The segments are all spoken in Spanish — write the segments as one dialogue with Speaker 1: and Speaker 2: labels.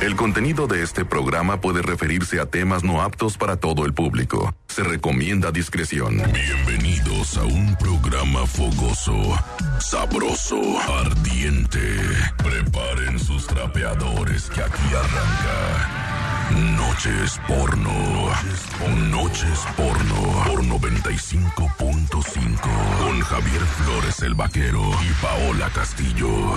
Speaker 1: El contenido de este programa puede referirse a temas no aptos para todo el público. Se recomienda discreción. Bienvenidos a un programa fogoso, sabroso, ardiente. Preparen sus trapeadores que aquí arranca. Noches porno. Noches porno. Por 95.5. Con Javier Flores el Vaquero y Paola Castillo.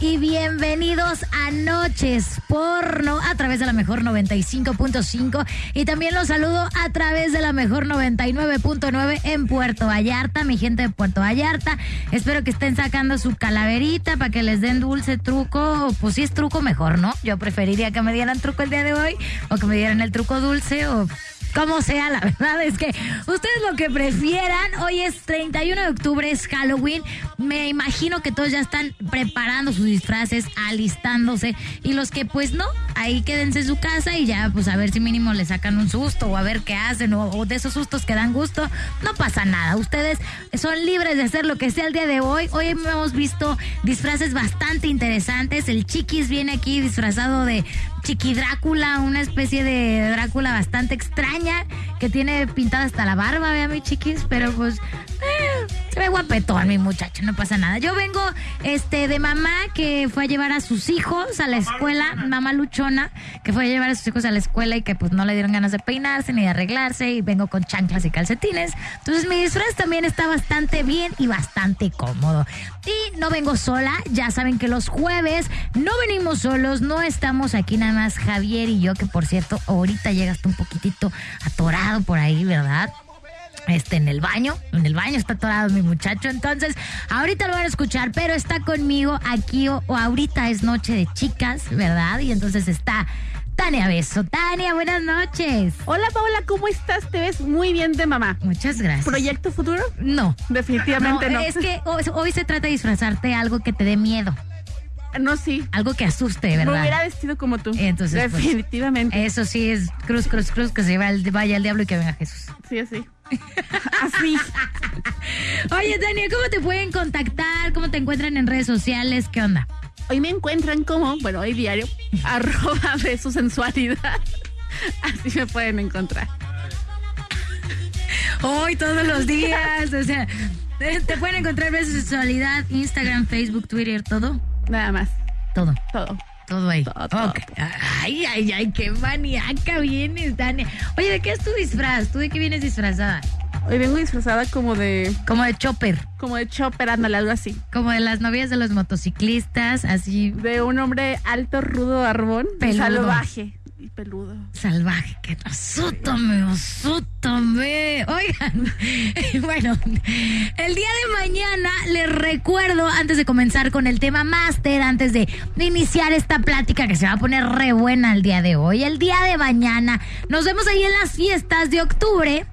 Speaker 2: bienvenidos a Noches Porno a través de la mejor 95.5 y también los saludo a través de la mejor 99.9 en Puerto Vallarta, mi gente de Puerto Vallarta. Espero que estén sacando su calaverita para que les den dulce truco. Pues si es truco, mejor, ¿no? Yo preferiría que me dieran truco el día de hoy o que me dieran el truco dulce o como sea, la verdad es que ustedes lo que prefieran. Hoy es 31 de octubre, es Halloween. Me imagino que todos ya están preparando sus disfraces, alistándose. Y los que pues no, ahí quédense en su casa y ya pues a ver si mínimo le sacan un susto o a ver qué hacen o, de esos sustos que dan gusto. No pasa nada. Ustedes son libres de hacer lo que sea el día de hoy. Hoy hemos visto disfraces bastante interesantes. El Chiquis viene aquí disfrazado de Chiqui Drácula, una especie de Drácula bastante extraña que tiene pintada hasta la barba, vea mi chiquis, pero pues eh, se ve guapetón mi muchacho, no pasa nada. Yo vengo este de mamá que fue a llevar a sus hijos a la escuela, mamá luchona, que fue a llevar a sus hijos a la escuela y que pues no le dieron ganas de peinarse ni de arreglarse y vengo con chanclas y calcetines. Entonces mi disfraz también está bastante bien y bastante cómodo. Y no vengo sola, ya saben que los jueves no venimos solos, no estamos aquí nada más Javier y yo, que por cierto, ahorita llegaste un poquitito atorado por ahí, ¿verdad? Este, en el baño, en el baño está atorado mi muchacho, entonces ahorita lo van a escuchar, pero está conmigo aquí o, o ahorita es noche de chicas, ¿verdad? Y entonces está Tania Beso. Tania, buenas noches.
Speaker 3: Hola Paola, ¿cómo estás? Te ves muy bien de mamá.
Speaker 2: Muchas gracias.
Speaker 3: ¿Proyecto futuro?
Speaker 2: No.
Speaker 3: Definitivamente no.
Speaker 2: Es que hoy, se trata de disfrazarte algo que te dé miedo,
Speaker 3: No, sí.
Speaker 2: algo que asuste,
Speaker 3: Me
Speaker 2: ¿verdad?
Speaker 3: hubiera vestido como tú.
Speaker 2: Entonces, pues,
Speaker 3: Definitivamente.
Speaker 2: Eso sí es cruz, cruz, cruz, que se el, vaya el diablo y que venga Jesús.
Speaker 3: Sí, así. así.
Speaker 2: Oye, Tania, ¿cómo te pueden contactar? ¿Cómo te encuentran en redes sociales? ¿Qué onda?
Speaker 3: Hoy me encuentran como, bueno, hoy diario, arroba de su sensualidad. Así me pueden encontrar.
Speaker 2: Hoy, todos los días. o sea, te, pueden encontrar en sexualidad, Instagram, Facebook, Twitter, todo.
Speaker 3: Nada más.
Speaker 2: Todo.
Speaker 3: Todo.
Speaker 2: Todo ahí.
Speaker 3: Todo, todo.
Speaker 2: Ok. Ay, ay, ay, qué maníaca vienes, Tania. Oye, ¿de qué es tu disfraz? ¿Tú de qué vienes disfrazada?
Speaker 3: Hoy vengo disfrazada como de,
Speaker 2: Como de chopper,
Speaker 3: como de chopper, ándale, algo así.
Speaker 2: como de las novias de los motociclistas, así
Speaker 3: De un hombre alto, rudo, arbón,
Speaker 2: Peludo.
Speaker 3: salvaje y peludo.
Speaker 2: salvaje. Que asútame, asútame. Oigan, bueno, el día de mañana les recuerdo, antes de comenzar con el tema máster, antes de iniciar esta plática que se va a poner re buena el día de hoy, el día de mañana, nos vemos ahí en las fiestas de octubre.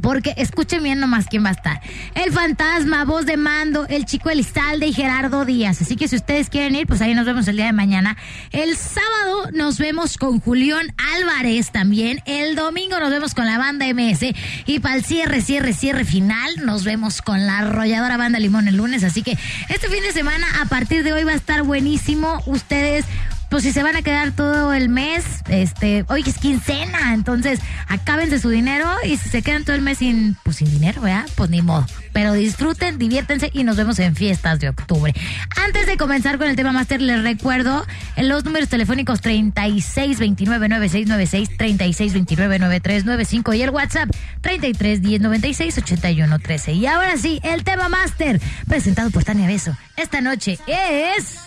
Speaker 2: Porque escuchen bien nomás quién va a estar. El fantasma, voz de mando, el chico Elizalde y Gerardo Díaz. Así que si ustedes quieren ir, pues ahí nos vemos el día de mañana. El sábado nos vemos con Julián Álvarez también. El domingo nos vemos con la banda MS. Y para el cierre, cierre, cierre final, nos vemos con la arrolladora banda Limón el lunes. Así que este fin de semana, a partir de hoy, va a estar buenísimo. Ustedes pues si se van a quedar todo el mes, este, hoy es quincena, entonces acábense su dinero y si se quedan todo el mes sin, pues sin dinero, ¿verdad? Pues ni modo. Pero disfruten, diviértense y nos vemos en fiestas de octubre. Antes de comenzar con el tema máster, les recuerdo en los números telefónicos 36299696, 36299395 y el WhatsApp 3310968113. Y ahora sí, el tema máster, presentado por Tania Beso. Esta noche es...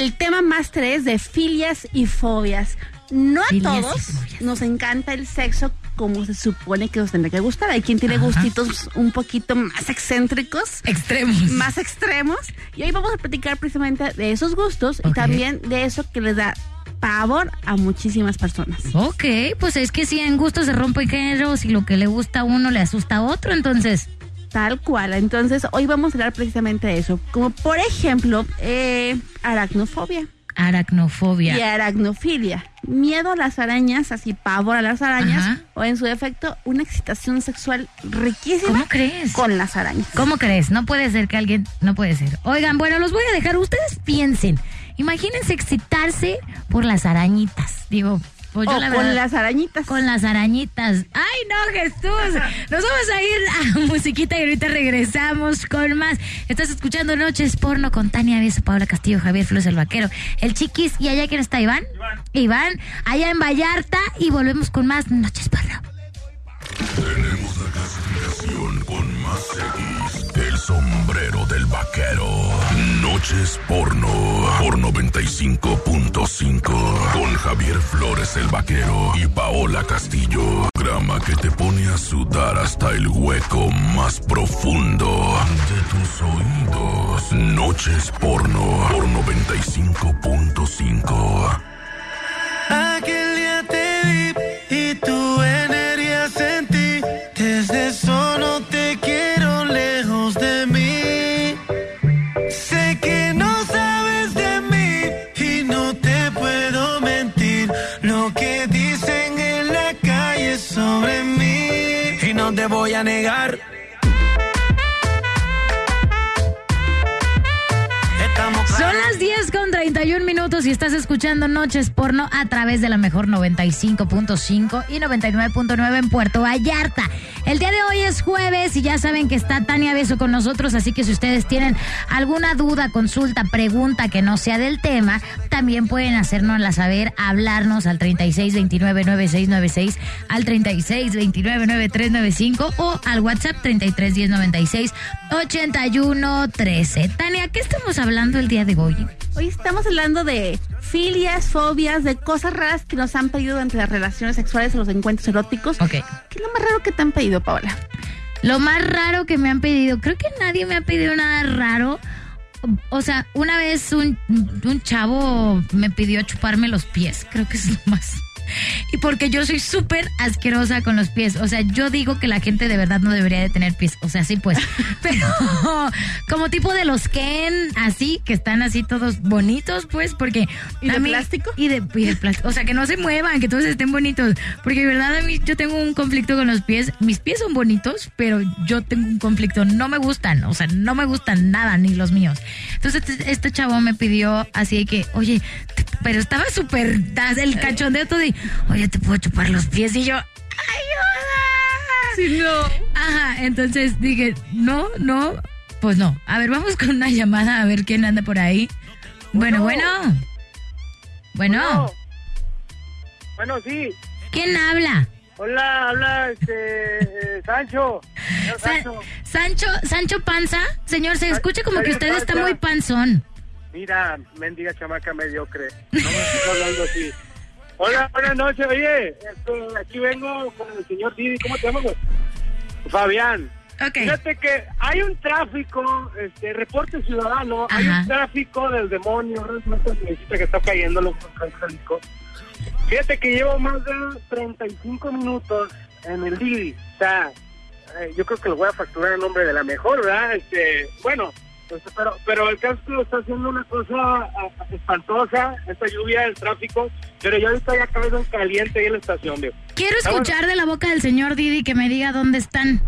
Speaker 3: programa más tres de filias y fobias. No a
Speaker 2: Filias
Speaker 3: todos nos encanta el sexo como se supone que nos tendría que gustar. Hay quien tiene
Speaker 2: Ajá.
Speaker 3: gustitos un poquito más excéntricos,
Speaker 2: Extremos.
Speaker 3: más extremos. Y hoy vamos a platicar precisamente de esos gustos y también de eso que les da pavor a muchísimas personas.
Speaker 2: Ok, pues es que si en gusto se rompen géneros y lo que le gusta a uno le asusta a otro, entonces.
Speaker 3: Tal cual. Entonces, hoy vamos a hablar precisamente de eso. Como por ejemplo, eh, aracnofobia
Speaker 2: Aracnofobia.
Speaker 3: y aracnofilia. Miedo a las arañas, así pavor a las arañas,
Speaker 2: Ajá.
Speaker 3: o en su defecto, una excitación sexual riquísima
Speaker 2: ¿Cómo crees?
Speaker 3: con las arañas.
Speaker 2: ¿Cómo crees? No puede ser que alguien, no puede ser. Oigan, bueno, los voy a dejar, ustedes piensen. Imagínense excitarse por las arañitas. Digo, pues yo
Speaker 3: o
Speaker 2: la
Speaker 3: con
Speaker 2: verdad-
Speaker 3: las arañitas.
Speaker 2: con las arañitas. ¡Ay, no, Jesús! Nos vamos a ir a musiquita y ahorita regresamos con más. Estás escuchando Noches Porno con Tania Beso, Paola Castillo, Javier Flores el Vaquero, el Chiquis. ¿Y allá quién está, Iván? Iván. allá en Vallarta. Y volvemos con más Noches Porno.
Speaker 1: Tenemos la clasificación con más X. El sombrero del vaquero. Noches porno. Por 95.5. Con Javier Flores el vaquero y Paola Castillo. Programa que te pone a sudar hasta el hueco más profundo de tus oídos. Noches porno. Por 95.5.
Speaker 4: voy a negar.
Speaker 2: 31 minutos y estás escuchando Noches Porno a través de la mejor 95.5 y 99.9 en Puerto Vallarta. El día de hoy es jueves y ya saben que está Tania Beso con nosotros, así que si ustedes tienen alguna duda, consulta, pregunta que no sea del tema, también pueden hacérnosla saber, hablarnos al 36299696, al 36299395 o al WhatsApp 331096 8113. Tania, ¿qué estamos hablando el día de hoy?
Speaker 3: Hoy estamos hablando de filias, fobias, de cosas raras que nos han pedido entre las relaciones sexuales o los encuentros eróticos.
Speaker 2: Ok.
Speaker 3: ¿Qué es lo más raro que te han pedido, Paola?
Speaker 2: Lo más raro que me han pedido, creo que nadie me ha pedido nada raro. O sea, una vez un, un chavo me pidió chuparme los pies, creo que es lo más. Y porque yo soy súper asquerosa con los pies. O sea, yo digo que la gente de verdad no debería de tener pies. O sea, sí pues. Pero como tipo de los Ken, así, que están así todos bonitos, pues, porque...
Speaker 3: ¿Y de
Speaker 2: mí-
Speaker 3: plástico?
Speaker 2: Y de, y de plástico. O sea, que no se muevan, que todos estén bonitos. Porque de verdad a mí yo tengo un conflicto con los pies. Mis pies son bonitos, pero yo tengo un conflicto. No me gustan. O sea, no me gustan nada, ni los míos. Entonces este, este chavo me pidió así de que, oye, pero estaba súper el cachondeo todo y, oye, te puedo chupar los pies. Y yo, ¡ayuda!
Speaker 3: Sí, no.
Speaker 2: Ajá, entonces dije, no, no, pues no. A ver, vamos con una llamada a ver quién anda por ahí. Bueno, bueno. Bueno,
Speaker 5: Bueno, sí.
Speaker 2: ¿quién habla?
Speaker 5: Hola, habla este, eh, Sancho. Sancho.
Speaker 2: Sancho, Sancho Panza. Señor, se escucha como que usted está
Speaker 5: Panza.
Speaker 2: muy panzón.
Speaker 5: Mira, mendiga chamaca mediocre. No me estés hablando así. Hola, buenas noches. Oye, este, aquí vengo con el señor Didi. ¿Cómo te llamas? güey? Fabián.
Speaker 2: Ok.
Speaker 5: Fíjate que hay un tráfico, este, reporte ciudadano, hay un tráfico del demonio, que está cayendo los. Fíjate que llevo más de 35 minutos en el Didi. O sea, eh, yo creo que lo voy a facturar en nombre de la mejor, ¿verdad? Este, bueno, este, pero, pero el casco está haciendo una cosa ah, espantosa, esta lluvia, el tráfico, pero yo ahorita ya en caliente ahí en la estación, viejo.
Speaker 2: Quiero escuchar de la boca del señor Didi que me diga dónde están.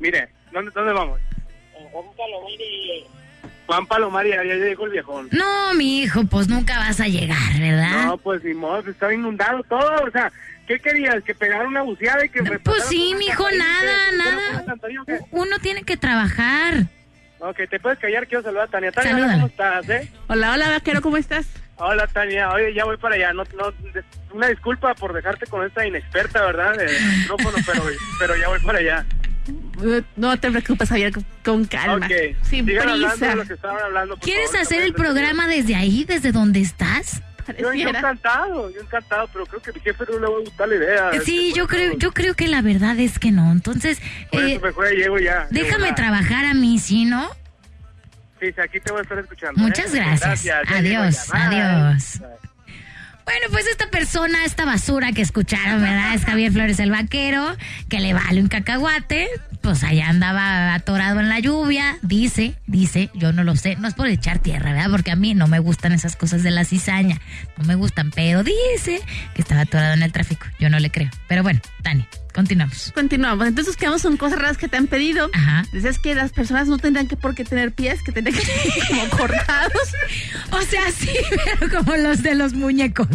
Speaker 5: Mire, ¿dónde, dónde vamos? Juan Palomar y... Juan Palomar y ya, ya llegó el viejón.
Speaker 2: No, mi hijo, pues nunca vas a llegar, ¿verdad?
Speaker 5: No, pues ni modo, está inundado todo, o sea, ¿qué querías? ¿Que pegara una buceada y que... me
Speaker 2: Pues sí, mijo, nada,
Speaker 5: ¿Usted no
Speaker 2: nada. Uno tiene que trabajar.
Speaker 5: Ok, te puedes callar, quiero saludar a Tania. Tania, hola. ¿cómo estás, eh?
Speaker 3: Hola, hola, vaquero, ¿cómo estás?
Speaker 5: Hola, Tania. Oye, ya voy para allá. No, no, una disculpa por dejarte con esta inexperta, ¿verdad? De micrófono, pero, pero ya voy para allá.
Speaker 3: No te preocupes, Javier, con- calma.
Speaker 5: Ok,
Speaker 3: Sin
Speaker 5: hablando
Speaker 3: prisa.
Speaker 5: de lo que estaban hablando. por
Speaker 2: ¿Quieres
Speaker 5: favor,
Speaker 2: hacer el programa desde ahí, desde donde estás?
Speaker 5: Yo, yo encantado, yo encantado, pero creo que a mi jefe no le va a gustar la idea.
Speaker 2: Sí,
Speaker 5: Este,
Speaker 2: yo
Speaker 5: por
Speaker 2: creo, yo creo que la verdad es que no. Entonces,
Speaker 5: Por
Speaker 2: eh,
Speaker 5: eso mejor llego ya.
Speaker 2: déjame
Speaker 5: Llego ya.
Speaker 2: trabajar a mí, ¿sí, no?
Speaker 5: Sí, aquí te voy a estar escuchando.
Speaker 2: Muchas
Speaker 5: ¿eh?
Speaker 2: gracias.
Speaker 5: llego
Speaker 2: Adiós.
Speaker 5: Bye.
Speaker 2: adiós. Bueno, pues esta persona, esta basura que escucharon, ¿verdad? Es Javier Flores el vaquero, que le vale un cacahuate, pues allá andaba atorado en la lluvia, dice, dice, yo no lo sé, no es por echar tierra, ¿verdad? Porque a mí no me gustan esas cosas de la cizaña, no me gustan, pero dice que estaba atorado en el tráfico, yo no le creo. Pero bueno, Tani, continuamos.
Speaker 3: Continuamos. Entonces quedamos con cosas raras que te han pedido.
Speaker 2: Ajá.
Speaker 3: Dices que las personas no tendrán que por qué tener pies, que tendrían que ser como cortados.
Speaker 2: O sea, sí, pero como los de los muñecos.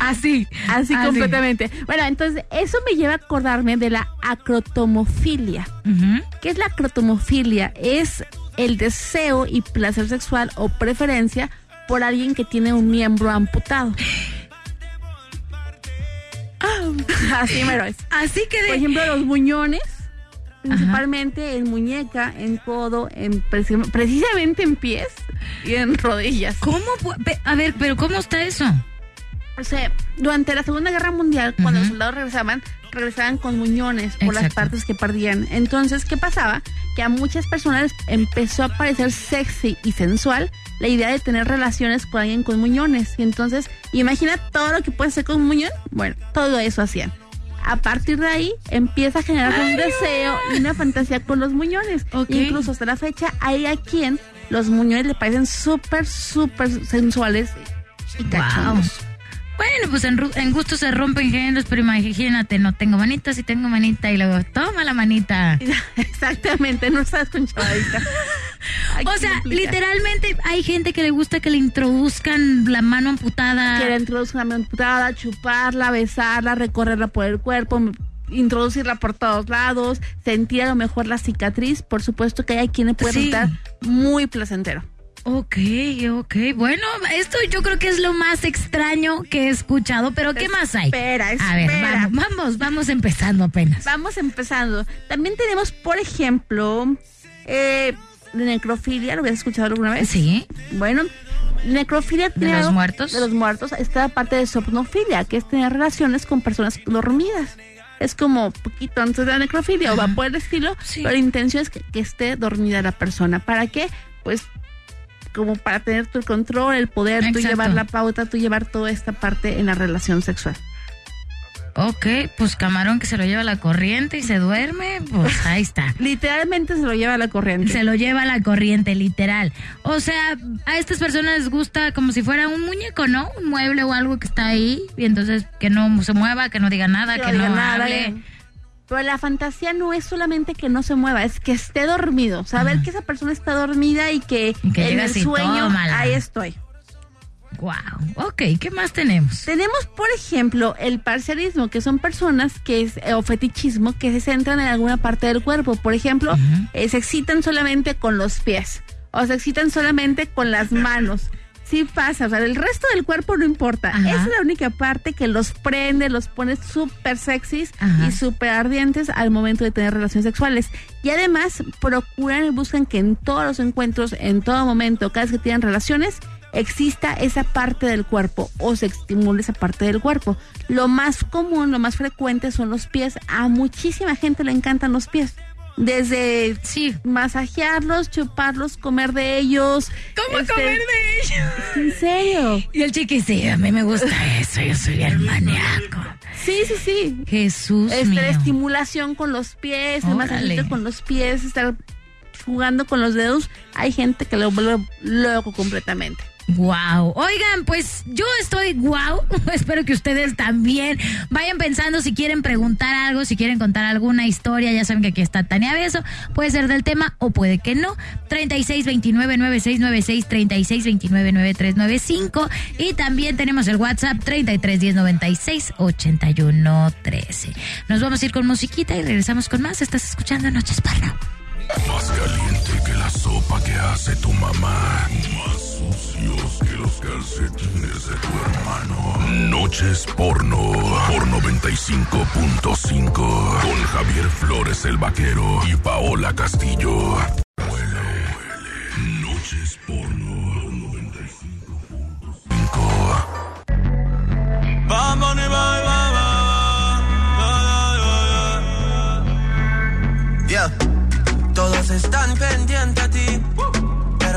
Speaker 2: Así.
Speaker 3: Así completamente. Bueno, entonces eso me lleva a acordarme de la acrotomofilia.
Speaker 2: Ujú.
Speaker 3: ¿Qué es la acrotomofilia? Es el deseo y placer sexual o preferencia por alguien que tiene un miembro amputado. Así mero es.
Speaker 2: Así que de...
Speaker 3: Por ejemplo, los muñones, principalmente en muñeca, en codo, en preci- precisamente en pies y en rodillas.
Speaker 2: ¿Cómo? A ver, pero ¿cómo está eso?
Speaker 3: O sea, durante la Segunda Guerra Mundial, cuando los soldados regresaban, regresaban con muñones por las partes que perdían. Entonces, ¿qué pasaba? Que a muchas personas empezó a parecer sexy y sensual la idea de tener relaciones con alguien con muñones. Y entonces, imagina todo lo que puede hacer con un muñón. Bueno, todo eso hacían. A partir de ahí empieza a generar un deseo y una fantasía con los muñones.
Speaker 2: Ok.
Speaker 3: Incluso hasta la fecha hay a quien los muñones le parecen súper, súper sensuales y cachondos.
Speaker 2: Bueno, pues en, en gusto se rompen géneros, pero imagínate, no tengo manita, sí tengo manita, y luego, toma la manita.
Speaker 3: Exactamente, no estás con chavadita.
Speaker 2: O
Speaker 3: ¿qué
Speaker 2: sea, literalmente hay gente que le gusta que le introduzcan la mano amputada.
Speaker 3: Quiere introducir una amputada, chuparla, besarla, recorrerla por el cuerpo, introducirla por todos lados, sentir a lo mejor la cicatriz. Por supuesto que hay quienes puede
Speaker 2: Sí.
Speaker 3: resultar muy placentero.
Speaker 2: Ok, ok. Bueno, esto yo creo que es lo más extraño que he escuchado, pero ¿qué más hay?
Speaker 3: Espera,
Speaker 2: A ver,
Speaker 3: espera.
Speaker 2: vamos, vamos, vamos empezando apenas.
Speaker 3: Vamos empezando. También tenemos, por ejemplo, eh, de necrofilia. ¿Lo habías escuchado alguna vez?
Speaker 2: Sí.
Speaker 3: Bueno, necrofilia tiene
Speaker 2: los
Speaker 3: algo-
Speaker 2: muertos?
Speaker 3: De los muertos. Está parte de somnofilia, que es tener relaciones con personas dormidas. Es como poquito antes de la necrofilia o va por el estilo,
Speaker 2: Sí.
Speaker 3: pero la intención es que, que esté dormida la persona. ¿Para qué? Pues como para tener tu control, el poder, tú llevar la pauta, tú llevar toda esta parte en la relación sexual.
Speaker 2: Ok, pues camarón que se lo lleva la corriente y se duerme, pues ahí está.
Speaker 3: Literalmente se lo lleva la corriente.
Speaker 2: Se lo lleva la corriente, literal. O sea, a estas personas les gusta como si fuera un muñeco, ¿no? Un mueble o algo que está ahí y entonces que no se mueva, que no diga nada, que,
Speaker 3: diga
Speaker 2: no
Speaker 3: nada,
Speaker 2: hable.
Speaker 3: eh. Pero la fantasía no es solamente que no se mueva, es que esté dormido. Saber
Speaker 2: Ajá.
Speaker 3: que esa persona está dormida y que,
Speaker 2: Y que
Speaker 3: en el sueño ahí estoy.
Speaker 2: Wow. Ok, ¿qué más tenemos?
Speaker 3: Tenemos, por ejemplo, el parcialismo, que son personas que es, eh, o fetichismo que se centran en alguna parte del cuerpo. Por ejemplo, eh, se excitan solamente con los pies o se excitan solamente con las manos. Sí pasa, o sea, el resto del cuerpo no importa.
Speaker 2: Ajá.
Speaker 3: Esa es la única parte que los prende, los pone súper sexys
Speaker 2: Ajá.
Speaker 3: y súper ardientes al momento de tener relaciones sexuales. Y además procuran y buscan que en todos los encuentros, en todo momento, cada vez que tienen relaciones, exista esa parte del cuerpo o se estimule esa parte del cuerpo. Lo más común, lo más frecuente son los pies. A muchísima gente le encantan los pies. Desde
Speaker 2: Sí.
Speaker 3: masajearlos, chuparlos, comer de ellos.
Speaker 2: ¿Cómo
Speaker 3: este,
Speaker 2: comer de ellos?
Speaker 3: En serio.
Speaker 2: Y el chiqui, sí, a mí me gusta eso, yo soy el maníaco.
Speaker 3: Sí, sí, sí.
Speaker 2: Jesús
Speaker 3: Este,
Speaker 2: mío.
Speaker 3: estimulación con los pies, el masajito con los pies, estar jugando con los dedos. Hay gente que lo vuelve loco completamente.
Speaker 2: Wow. Oigan, pues yo estoy wow. Espero que ustedes también vayan pensando si quieren preguntar algo, si quieren contar alguna historia. Ya saben que aquí está Tania Beso. Puede ser del tema o puede que no. 36299696, 36299395. Y también tenemos el WhatsApp 3310968113. Nos vamos a ir con musiquita y regresamos con más. Estás escuchando Noches Parra.
Speaker 1: Más caliente que la sopa que hace tu mamá. Más sucios que los calcetines de tu hermano. Noches porno por 95.5. Con Javier Flores el vaquero y Paola Castillo. Huele, huele. Noches porno por 95.5.
Speaker 4: Bad Bunny, bye, bye. Todos están pendientes a ti,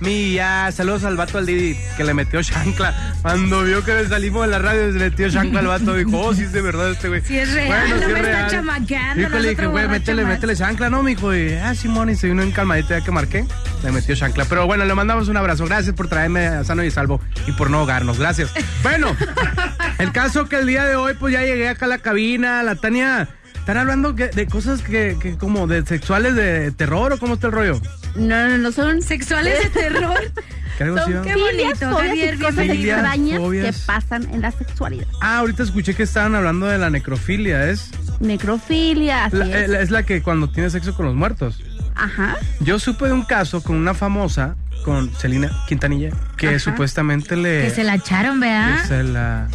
Speaker 6: mía. Saludos al vato al Didi que le metió chancla. Cuando vio que salimos de la radio, se le metió chancla al vato. Dijo, oh, sí es de verdad este güey.
Speaker 2: Sí es real, no
Speaker 6: sí es
Speaker 2: me está
Speaker 6: real.
Speaker 2: chamaqueando,
Speaker 6: Dijo,
Speaker 2: no
Speaker 6: le
Speaker 2: es
Speaker 6: dije, güey, métele,
Speaker 2: más".
Speaker 6: métele chancla, ¿no, mijo? Y, ah, Simón, y se vino en calmadito ya que marqué. Le metió chancla. Pero bueno, le mandamos un abrazo. Gracias por traerme a sano y salvo y por no ahogarnos. Gracias. Bueno, el caso que el día de hoy, pues ya llegué acá a la cabina. La Tania, ¿están hablando que- de cosas que, que como de sexuales de terror o cómo está el rollo?
Speaker 3: No, no, no son
Speaker 2: Sexuales de terror.
Speaker 6: ¿Que algo así,
Speaker 3: Son?
Speaker 2: Qué
Speaker 3: filias,
Speaker 2: bonito,
Speaker 3: fobias
Speaker 2: Javier,
Speaker 3: y cosas extrañas
Speaker 6: Fobias.
Speaker 3: que pasan en la sexualidad.
Speaker 6: Ah, ahorita escuché que estaban hablando de la necrofilia, ¿es?
Speaker 3: Necrofilia, así
Speaker 6: La,
Speaker 3: es.
Speaker 6: eh, es la que cuando tienes sexo con los muertos.
Speaker 3: Ajá.
Speaker 6: Yo supe de un caso con una famosa, con Celina Quintanilla, que
Speaker 3: Ajá.
Speaker 6: supuestamente le...
Speaker 2: Que se la echaron, ¿verdad?
Speaker 6: que se la...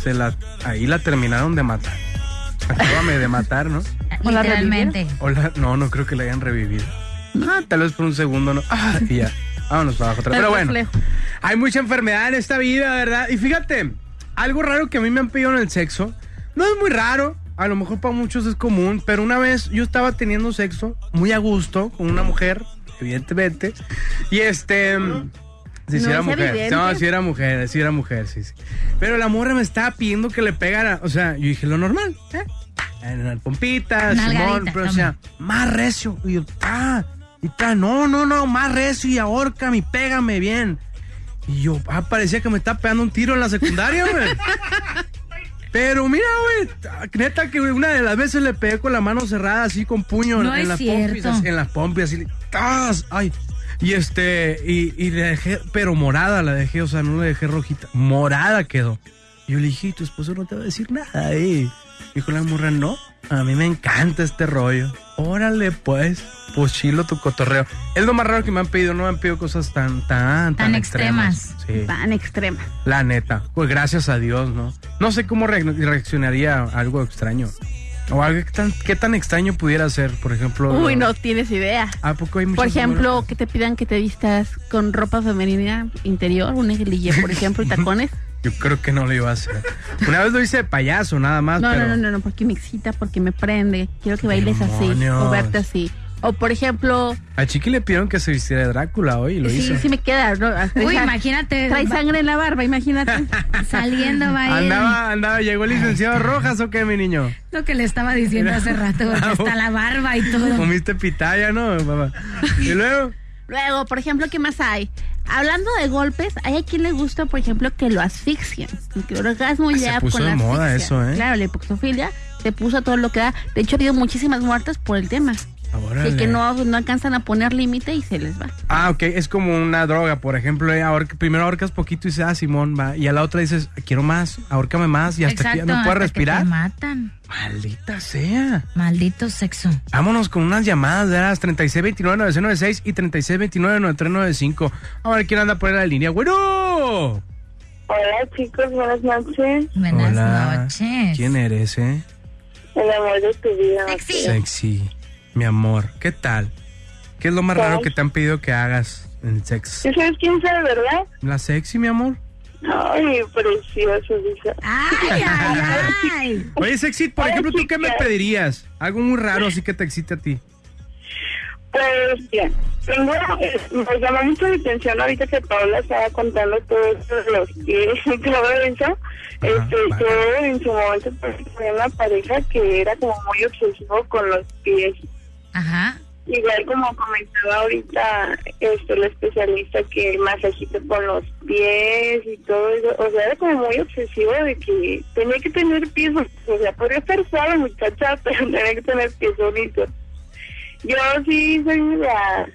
Speaker 6: Se la... Ahí la terminaron de matar. Acábame de matar, ¿no?
Speaker 3: ¿O la
Speaker 2: Literalmente.
Speaker 6: O la- no, no creo que la hayan revivido. Ah, tal vez por un segundo, ¿no? Ah, y ya. Vámonos para abajo. Pero bueno, hay mucha enfermedad en esta vida, ¿verdad? Y fíjate, algo raro que a mí me han pedido en el sexo, no es muy raro, a lo mejor para muchos es común, pero una vez yo estaba teniendo sexo muy a gusto con una mujer, evidentemente, y este... Sí, sí
Speaker 3: No
Speaker 6: era mujer.
Speaker 3: evidente.
Speaker 6: No, sí era mujer, sí era mujer, sí, sí. Pero la morra me estaba pidiendo que le pegara. O sea, yo dije lo normal, ¿eh? En las pompitas, Simón, pero o sea, más recio. Y yo, ah, y ta, no, no, no, más recio y ahórcame y pégame bien. Y yo, ah, parecía que me estaba pegando un tiro en la secundaria, güey. Pero mira, güey, neta que una de las veces le pegué con la mano cerrada, así con puño
Speaker 2: No
Speaker 6: en las pompis, así, en las pompis, así, ¡tas! ay. Y este, y, y le dejé, pero morada la dejé, o sea, no le dejé rojita, morada quedó. Y yo le dije, "¿Y tu esposo no te va a decir nada, eh. Dijo la morra, no, a mí me encanta este rollo. Órale, pues, pues chilo tu cotorreo. Es lo más raro que me han pedido, no me han pedido cosas tan, tan, tan,
Speaker 2: Tan
Speaker 6: extremas.
Speaker 2: extremas.
Speaker 6: Sí.
Speaker 3: Tan extrema.
Speaker 6: La neta, pues gracias a Dios, ¿no? No sé cómo re- reaccionaría a algo extraño. O algo que tan, qué tan extraño pudiera ser, por ejemplo.
Speaker 3: Uy, no tienes idea.
Speaker 6: ¿A poco hay
Speaker 3: Por ejemplo, que te pidan que te vistas con ropa femenina interior, un negligé, por ejemplo, y tacones.
Speaker 6: Yo creo que no lo iba a hacer. Una vez lo hice de payaso, nada más,
Speaker 3: No,
Speaker 6: pero.
Speaker 3: no, no, no, no, porque me excita, porque me prende. Quiero que bailes así,
Speaker 6: Demonios.
Speaker 3: o verte así. O por ejemplo,
Speaker 6: A Chiqui le pidieron que se vistiera de Drácula hoy y lo
Speaker 3: sí,
Speaker 6: hizo.
Speaker 3: sí me queda. ¿no?
Speaker 2: Uy,
Speaker 3: esa-
Speaker 2: imagínate.
Speaker 3: Trae sangre en la barba, imagínate.
Speaker 2: Saliendo va a ir.
Speaker 6: Andaba, andaba, llegó el licenciado Rojas o qué, mi niño.
Speaker 2: Lo que le estaba diciendo hace rato, porque hasta la barba y todo.
Speaker 6: Comiste pitaya, ¿no, papá? Y luego.
Speaker 3: Luego, por ejemplo, ¿qué más hay? Hablando de golpes, hay a quien le gusta, por ejemplo, que lo asfixien. Que el orgasmo
Speaker 6: Se
Speaker 3: ya
Speaker 6: puso
Speaker 3: con
Speaker 6: de
Speaker 3: la
Speaker 6: moda
Speaker 3: asfixia.
Speaker 6: eso, ¿eh?
Speaker 3: Claro, la hipoxofilia se puso a todo lo que da. De hecho, ha habido muchísimas muertes por el tema.
Speaker 6: Órale.
Speaker 3: De que no, no alcanzan a poner límite y se les va.
Speaker 6: Ah, ok, es como una droga, por ejemplo, eh, ahorca- primero ahorcas poquito y dices, ah, Simón, va, y a la otra dices, quiero más, ahórcame más, y hasta que ya no
Speaker 2: hasta
Speaker 6: puedes
Speaker 2: que
Speaker 6: respirar.
Speaker 2: te matan.
Speaker 6: Maldita sea.
Speaker 2: Maldito sexo.
Speaker 6: Vámonos con unas llamadas de las 3629-9696 y 3629-9395. A ver quién anda por ahí la línea. Bueno.
Speaker 7: Hola chicos, buenas noches.
Speaker 2: Buenas
Speaker 6: Hola.
Speaker 2: noches.
Speaker 6: ¿Quién eres, eh?
Speaker 7: El amor de tu vida.
Speaker 2: Sexy.
Speaker 6: Sexy. Mi amor, ¿qué tal? ¿Qué es lo más
Speaker 7: ¿Qué?
Speaker 6: raro que te han pedido que hagas en sex?
Speaker 7: ¿Sí sabes quién sabe, verdad?
Speaker 6: ¿La sexy, mi amor?
Speaker 7: Ay, precioso, dice.
Speaker 2: Ay, ay, ay.
Speaker 6: Oye, sexy, por
Speaker 7: Ay,
Speaker 6: ejemplo, ¿tú qué me pedirías? Algo muy raro así que te excite a ti.
Speaker 7: Pues bien, tengo, eh, me llama mucho la atención ahorita que Paula estaba contando todo esto de los pies y todo eso. Este,
Speaker 6: vale.
Speaker 7: yo en su momento pues, tenía una pareja que era como muy obsesivo con los pies.
Speaker 2: Ajá.
Speaker 8: igual como comentaba ahorita este, el especialista que el masajito con los pies y todo eso, o sea, era como muy obsesivo de que tenía que tener pies, o sea, podría estar suave muchacha, pero tenía que tener pies bonitos. Yo sí soy la,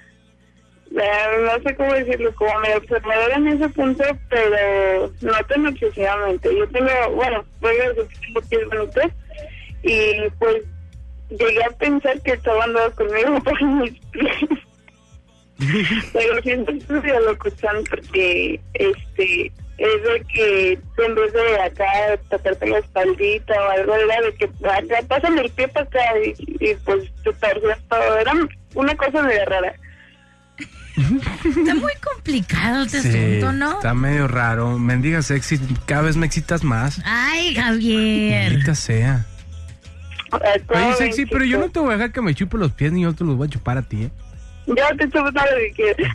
Speaker 8: la- no sé cómo decirlo, como medio observadora en ese punto, pero no tan obsesivamente. Yo tengo, bueno, voy a decir que tengo pies bonitos y pues llegué a pensar que estaba andando conmigo por mis pies. Pero siento que es de locución porque este es de que en vez de acá tocarte la espaldita o algo era de que acá pasan el pie para acá y, y, pues te torcías todo. Era una cosa medio rara.
Speaker 2: Está muy complicado este
Speaker 6: Sí,
Speaker 2: asunto, ¿no?
Speaker 6: está medio raro. Mendiga sexy, cada vez me excitas más.
Speaker 2: Ay, Javier.
Speaker 6: Maldita sea. Oye, sexy, pero yo no te voy a dejar que me chupe los pies ni yo te los voy a chupar a ti, ¿eh?
Speaker 8: Ya te chupo todo lo que quieras.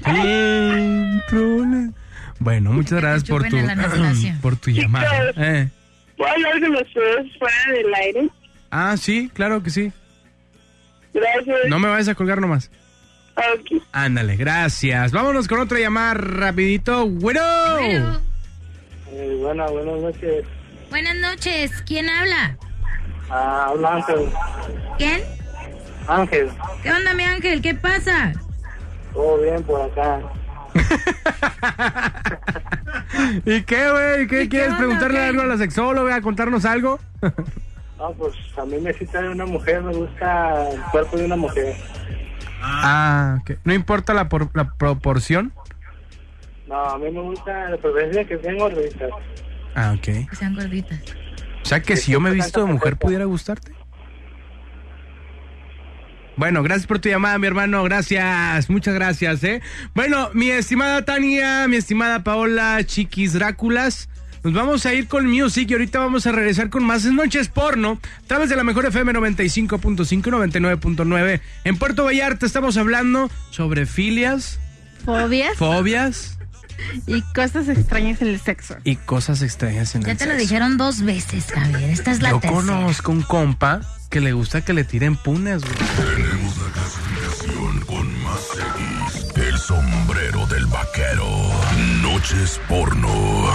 Speaker 6: Bueno, muchas gracias por tu, por tu llamada. Eh.
Speaker 8: ¿Puedo hablar con ustedes fuera del aire?
Speaker 6: Ah, sí, claro que sí.
Speaker 8: Gracias.
Speaker 6: No me vayas a colgar nomás.
Speaker 8: Ok.
Speaker 6: Ándale, gracias. Vámonos con otra llamada rapidito. Bueno.
Speaker 2: Bueno,
Speaker 9: Eh, buena, buenas noches.
Speaker 2: buenas noches. ¿Quién habla?
Speaker 9: Ah, habla Ángel.
Speaker 2: ¿Quién?
Speaker 9: Ángel,
Speaker 2: ¿Qué onda, mi ángel? ¿Qué pasa?
Speaker 9: todo bien por acá.
Speaker 6: ¿Y qué, güey? ¿Qué
Speaker 2: ¿Y qué
Speaker 6: quieres
Speaker 2: onda,
Speaker 6: preguntarle
Speaker 2: qué?
Speaker 6: algo a la sexóloga? ¿Contarnos algo?
Speaker 9: No, pues a mí me cita de una mujer, me gusta el cuerpo de una mujer.
Speaker 6: Ah, ok. ¿No importa la, por- la proporción?
Speaker 9: No, a mí me gusta la preferencia que sean gorditas.
Speaker 6: Ah, ok.
Speaker 2: Que sean gorditas.
Speaker 6: O sea que si yo me he visto de mujer, ¿pudiera gustarte? Bueno, gracias por tu llamada, mi hermano. Gracias, muchas gracias, ¿eh? Bueno, mi estimada Tania, mi estimada Paola, Chiquis Dráculas. Nos vamos a ir con music y ahorita vamos a regresar con más noches porno a través de la mejor FM 95.5 y 99.9. En Puerto Vallarta estamos hablando sobre filias,
Speaker 3: Fobias
Speaker 6: fobias
Speaker 3: y cosas extrañas en el sexo.
Speaker 6: y cosas extrañas en
Speaker 2: Ya
Speaker 6: el
Speaker 2: te lo
Speaker 6: sexo.
Speaker 2: dijeron dos veces, Javier. Esta es la
Speaker 6: Yo
Speaker 2: tercera.
Speaker 6: conozco un compa que le gusta que le tiren punes, güey.
Speaker 1: Tenemos la clasificación con más X. El sombrero del vaquero. Noches porno.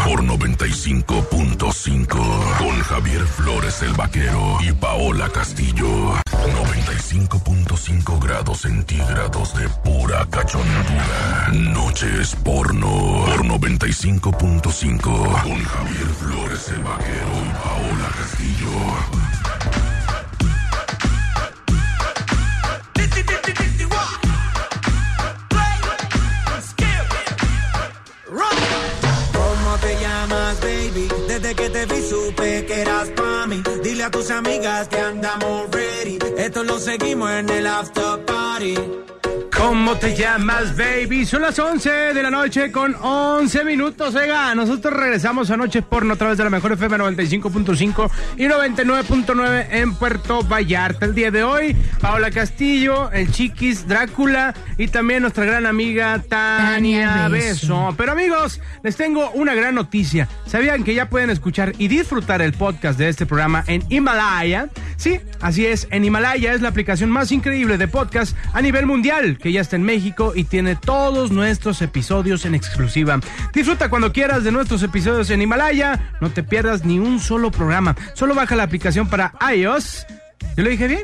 Speaker 1: Por 95.5. Con Javier Flores el vaquero y Paola Castillo. 95.5 grados centígrados de pura cachondura. Noches porno. Por 95.5. Con Javier Flores el vaquero y Paola Castillo.
Speaker 10: Que eras pa' mí. Dile a tus amigas que andamos ready. Esto lo seguimos en el after party.
Speaker 6: ¿Cómo te llamas, baby? Son las 11 de la noche con 11 minutos. Oiga, nosotros regresamos a Noche Porno a través de la mejor FM 95.5 y 99.9 en Puerto Vallarta. El día de hoy, Paola Castillo, el Chiquis, Drácula y también nuestra gran amiga Tania
Speaker 2: Tania
Speaker 6: Beso.
Speaker 2: Beso.
Speaker 6: Pero amigos, les tengo una gran noticia. ¿Sabían que ya pueden escuchar y disfrutar el podcast de este programa en Himalaya? Sí, así es. En Himalaya es la aplicación más increíble de podcast a nivel mundial, que ya está en México y tiene todos nuestros episodios en exclusiva. Disfruta cuando quieras de nuestros episodios en Himalaya. No te pierdas ni un solo programa. Solo baja la aplicación para iOS. ¿Yo lo dije bien?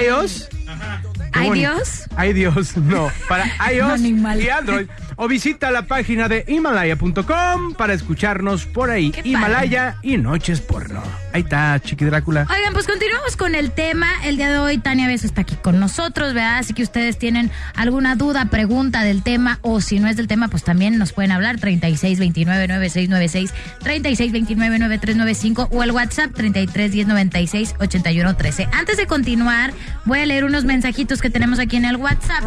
Speaker 6: iOS. Qué
Speaker 2: ¿Ay,
Speaker 6: bonito.
Speaker 2: Dios?
Speaker 6: Ay Dios, no, para iOS y Android. O visita la página de Himalaya.com para escucharnos por ahí.
Speaker 2: Qué padre.
Speaker 6: Himalaya y Noches Porno. Ahí está, Chiqui Drácula.
Speaker 2: Oigan, pues continuamos con el tema. El día de hoy Tania Beso está aquí con nosotros, ¿verdad? Así que ustedes tienen alguna duda, pregunta del tema o si no es del tema, pues también nos pueden hablar 36299696, 36299395 o el WhatsApp 3310968113. Antes de continuar, voy a leer unos mensajitos que tenemos aquí en el WhatsApp.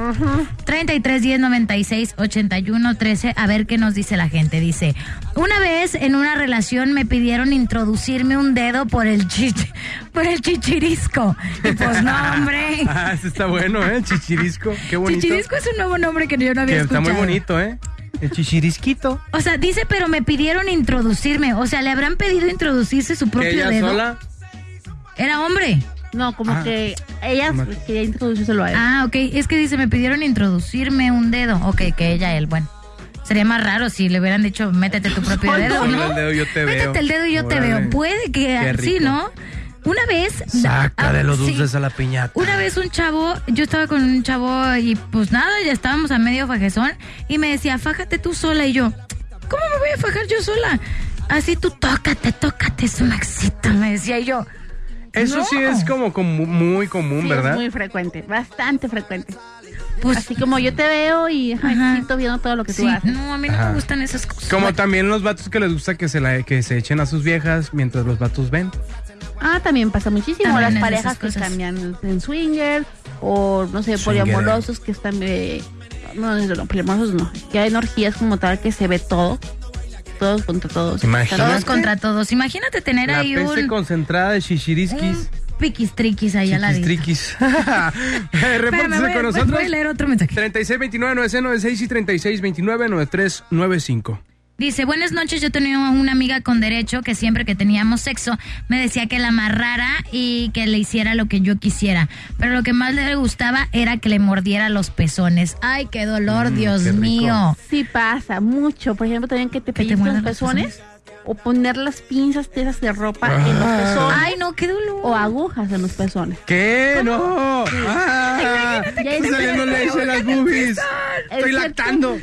Speaker 2: 3310968113, a ver qué nos dice la gente. Dice, una vez en una relación me pidieron introducirme un dedo por el chich por el chichirisco. Y pues no, hombre.
Speaker 6: Ah, ese está bueno, ¿eh? Chichirisco. Qué bonito.
Speaker 2: Chichirisco es un nuevo nombre que yo no había
Speaker 6: Que está
Speaker 2: escuchado.
Speaker 6: muy bonito, ¿eh? El chichirisquito.
Speaker 2: O sea, dice, pero me pidieron introducirme. O sea, le habrán pedido introducirse su propio
Speaker 6: ¿Ella
Speaker 2: dedo.
Speaker 6: sola?
Speaker 2: Era hombre.
Speaker 3: No, como
Speaker 6: Ah.
Speaker 3: que ella quería introducírselo a él.
Speaker 2: Ah, ok. Es que dice, me pidieron introducirme un dedo. Ok, que ella, él. Bueno, sería más raro si le hubieran dicho, métete tu propio dedo,
Speaker 3: no.
Speaker 2: ¿no?
Speaker 6: El dedo yo te veo.
Speaker 2: Métete el dedo y yo te veo. Puede que sí. ¿no? Una vez.
Speaker 6: Saca
Speaker 2: ah,
Speaker 6: de los
Speaker 2: sí.
Speaker 6: dulces a la piñata.
Speaker 2: Una vez un chavo, yo estaba con un chavo y pues nada, ya estábamos a medio fajezón y me decía, fájate tú sola y yo, ¿cómo me voy a fajar yo sola? Así tú tócate, tócate, es un éxito, me decía y yo.
Speaker 6: Eso
Speaker 2: No.
Speaker 6: sí es como, como muy común,
Speaker 3: Sí,
Speaker 6: ¿verdad?
Speaker 3: Es muy frecuente, bastante frecuente.
Speaker 2: Pues,
Speaker 3: Así como yo te veo y
Speaker 2: Ajá.
Speaker 3: siento viendo todo lo que tú
Speaker 2: sí,
Speaker 3: haces.
Speaker 2: no, a mí no
Speaker 6: Ajá.
Speaker 2: me gustan esas cosas.
Speaker 6: Como
Speaker 2: Bueno,
Speaker 6: también los vatos que les gusta que se, la, que se echen a sus viejas mientras los vatos ven.
Speaker 3: Ah, también pasa muchísimo.
Speaker 2: También
Speaker 3: Las parejas que cambian en swinger o, no sé, poliamorosos que están... eh, no, no, no, poliamorosos no. Que hay orgías como tal que se ve todo. Todos contra todos.
Speaker 6: Imagínate.
Speaker 2: todos contra todos. Imagínate tener
Speaker 6: La
Speaker 2: ahí
Speaker 6: peste
Speaker 2: un,
Speaker 6: concentrada de
Speaker 2: un
Speaker 6: chichiriskis.
Speaker 2: piquistriquis ahí al.
Speaker 6: Chiquistriquis.
Speaker 2: Espérame,
Speaker 6: Repórtese
Speaker 2: voy,
Speaker 6: con nosotros.
Speaker 2: voy a leer otro mensaje.
Speaker 6: 3629-9696 y 3629-9395.
Speaker 2: Dice, buenas noches, yo tenía una amiga con derecho que siempre que teníamos sexo me decía que la amarrara y que le hiciera lo que yo quisiera. Pero lo que más le gustaba era que le mordiera los pezones. Ay, qué dolor,
Speaker 6: Mm,
Speaker 2: Dios
Speaker 6: qué
Speaker 2: mío.
Speaker 3: Sí pasa mucho. Por ejemplo, también que te
Speaker 2: ¿Que te
Speaker 3: los
Speaker 2: los
Speaker 3: pezones o poner las pinzas tiesas de ropa en los
Speaker 6: Ah.
Speaker 3: pezones
Speaker 2: Ay, no, qué dolor.
Speaker 3: o agujas en los pezones.
Speaker 6: ¿Qué? No. Ah,
Speaker 3: Ya
Speaker 6: está
Speaker 3: es-
Speaker 6: saliendo leche en las boobies. Estoy
Speaker 3: cierto.
Speaker 6: lactando.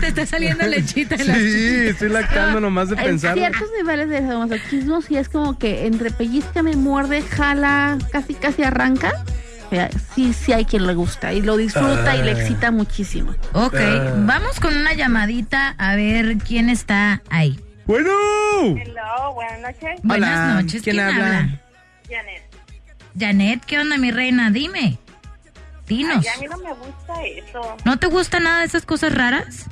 Speaker 2: Te está saliendo lechita en las
Speaker 6: Sí, estoy lactando nomás de
Speaker 3: En
Speaker 6: pensar.
Speaker 3: ciertos niveles de sadomasoquismo sí es como que entre pellizca, me muerde, jala, casi casi arranca. Sí, sí hay quien le gusta y lo disfruta y le excita muchísimo.
Speaker 2: Ok,
Speaker 6: Ah.
Speaker 2: vamos con una llamadita a ver quién está ahí.
Speaker 6: Bueno.
Speaker 7: Hello, buenas noches.
Speaker 2: Buenas noches,
Speaker 6: ¿quién
Speaker 2: ¿quién,
Speaker 6: habla?
Speaker 2: habla?
Speaker 7: Janet.
Speaker 2: Janet, ¿qué onda, mi reina? Dime. Dinos.
Speaker 7: Ay, a mí no me gusta eso.
Speaker 2: ¿No te gusta nada de esas cosas raras?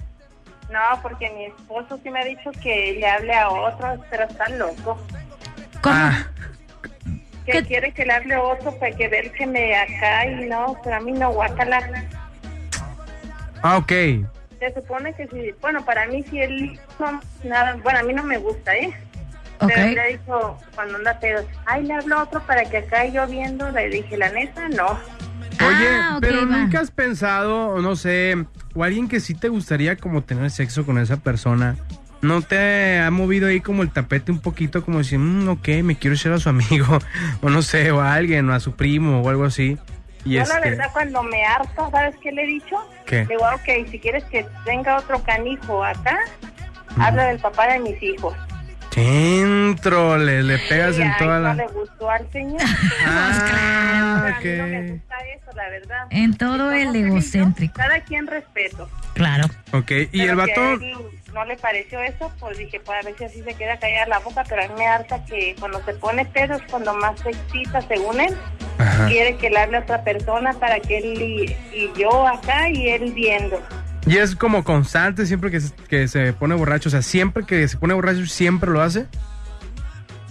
Speaker 7: No, porque mi esposo sí me ha dicho que le hable a otro, pero está loco.
Speaker 2: ¿Cómo?
Speaker 6: Ah,
Speaker 7: Que quiere que le hable otro para que ver que me acá y no, pero a mí no, guácala.
Speaker 6: ah, ok.
Speaker 7: Se supone que sí, bueno, para mí si él no, nada, bueno, a mí no me gusta, ¿eh?
Speaker 2: Ok.
Speaker 7: Pero le dijo cuando anda pedo, ay, le hablo otro para que acá yo viendo, le dije, la neta, no.
Speaker 6: Oye,
Speaker 2: Ah, ok,
Speaker 6: pero
Speaker 2: va.
Speaker 6: nunca has pensado, no sé, o alguien que sí te gustaría como tener sexo con esa persona, ¿no te ha movido ahí como el tapete un poquito como decir, mm, ok, me quiero echar a su amigo, o no sé, o a alguien, o a su primo, o algo así? Y
Speaker 7: Yo
Speaker 6: este,
Speaker 7: la verdad cuando me harto, ¿sabes qué le he dicho?
Speaker 6: ¿Qué?
Speaker 7: Le digo, ok, si quieres que venga otro canijo acá, habla del papá de mis hijos.
Speaker 6: Centro, le, le pegas
Speaker 7: Y,
Speaker 6: en toda
Speaker 7: no
Speaker 6: la...
Speaker 7: le gustó al señor.
Speaker 6: Ah,
Speaker 7: Pero a mí no me gusta eso, la verdad.
Speaker 2: En todo el egocéntrico.
Speaker 7: Cada quien respeto.
Speaker 2: Claro.
Speaker 6: Ok, y
Speaker 7: Pero
Speaker 6: el vato...
Speaker 7: él no le pareció eso, pues dije, pues a ver si así se queda callada la boca, pero a mí me harta que cuando se pone pedo es cuando más se excita, según él.
Speaker 6: Ajá.
Speaker 7: Quiere que le hable a otra persona para que él y, y yo acá y él viendo.
Speaker 6: Y es como constante siempre que se, que se pone borracho, o sea, siempre que se pone borracho, siempre lo hace.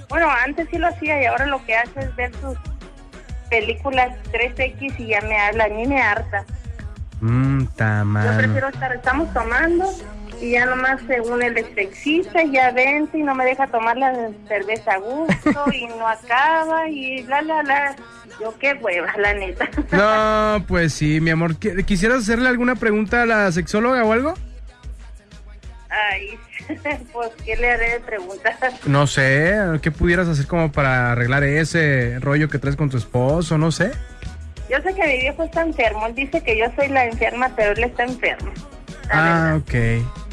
Speaker 7: Bueno, antes sí lo hacía y ahora lo que hace es ver sus películas 3X y ya me habla, a mí me harta.
Speaker 6: Mmm,
Speaker 7: Yo prefiero estar, estamos tomando y ya nomás según él es sexista, ya vence y no me deja tomar la cerveza a gusto y no acaba y la la la. Yo qué hueva, la neta.
Speaker 6: No, pues sí, mi amor. ¿Qui- ¿Quisieras hacerle alguna pregunta a la sexóloga o algo?
Speaker 7: Ay, pues qué le haré de preguntas.
Speaker 6: No sé, ¿qué pudieras hacer como para arreglar ese rollo que traes con tu esposo? No sé.
Speaker 7: Yo sé que mi viejo está enfermo, él dice que yo soy la enferma, pero él está enfermo.
Speaker 6: Ah,
Speaker 7: verdad.
Speaker 6: ok.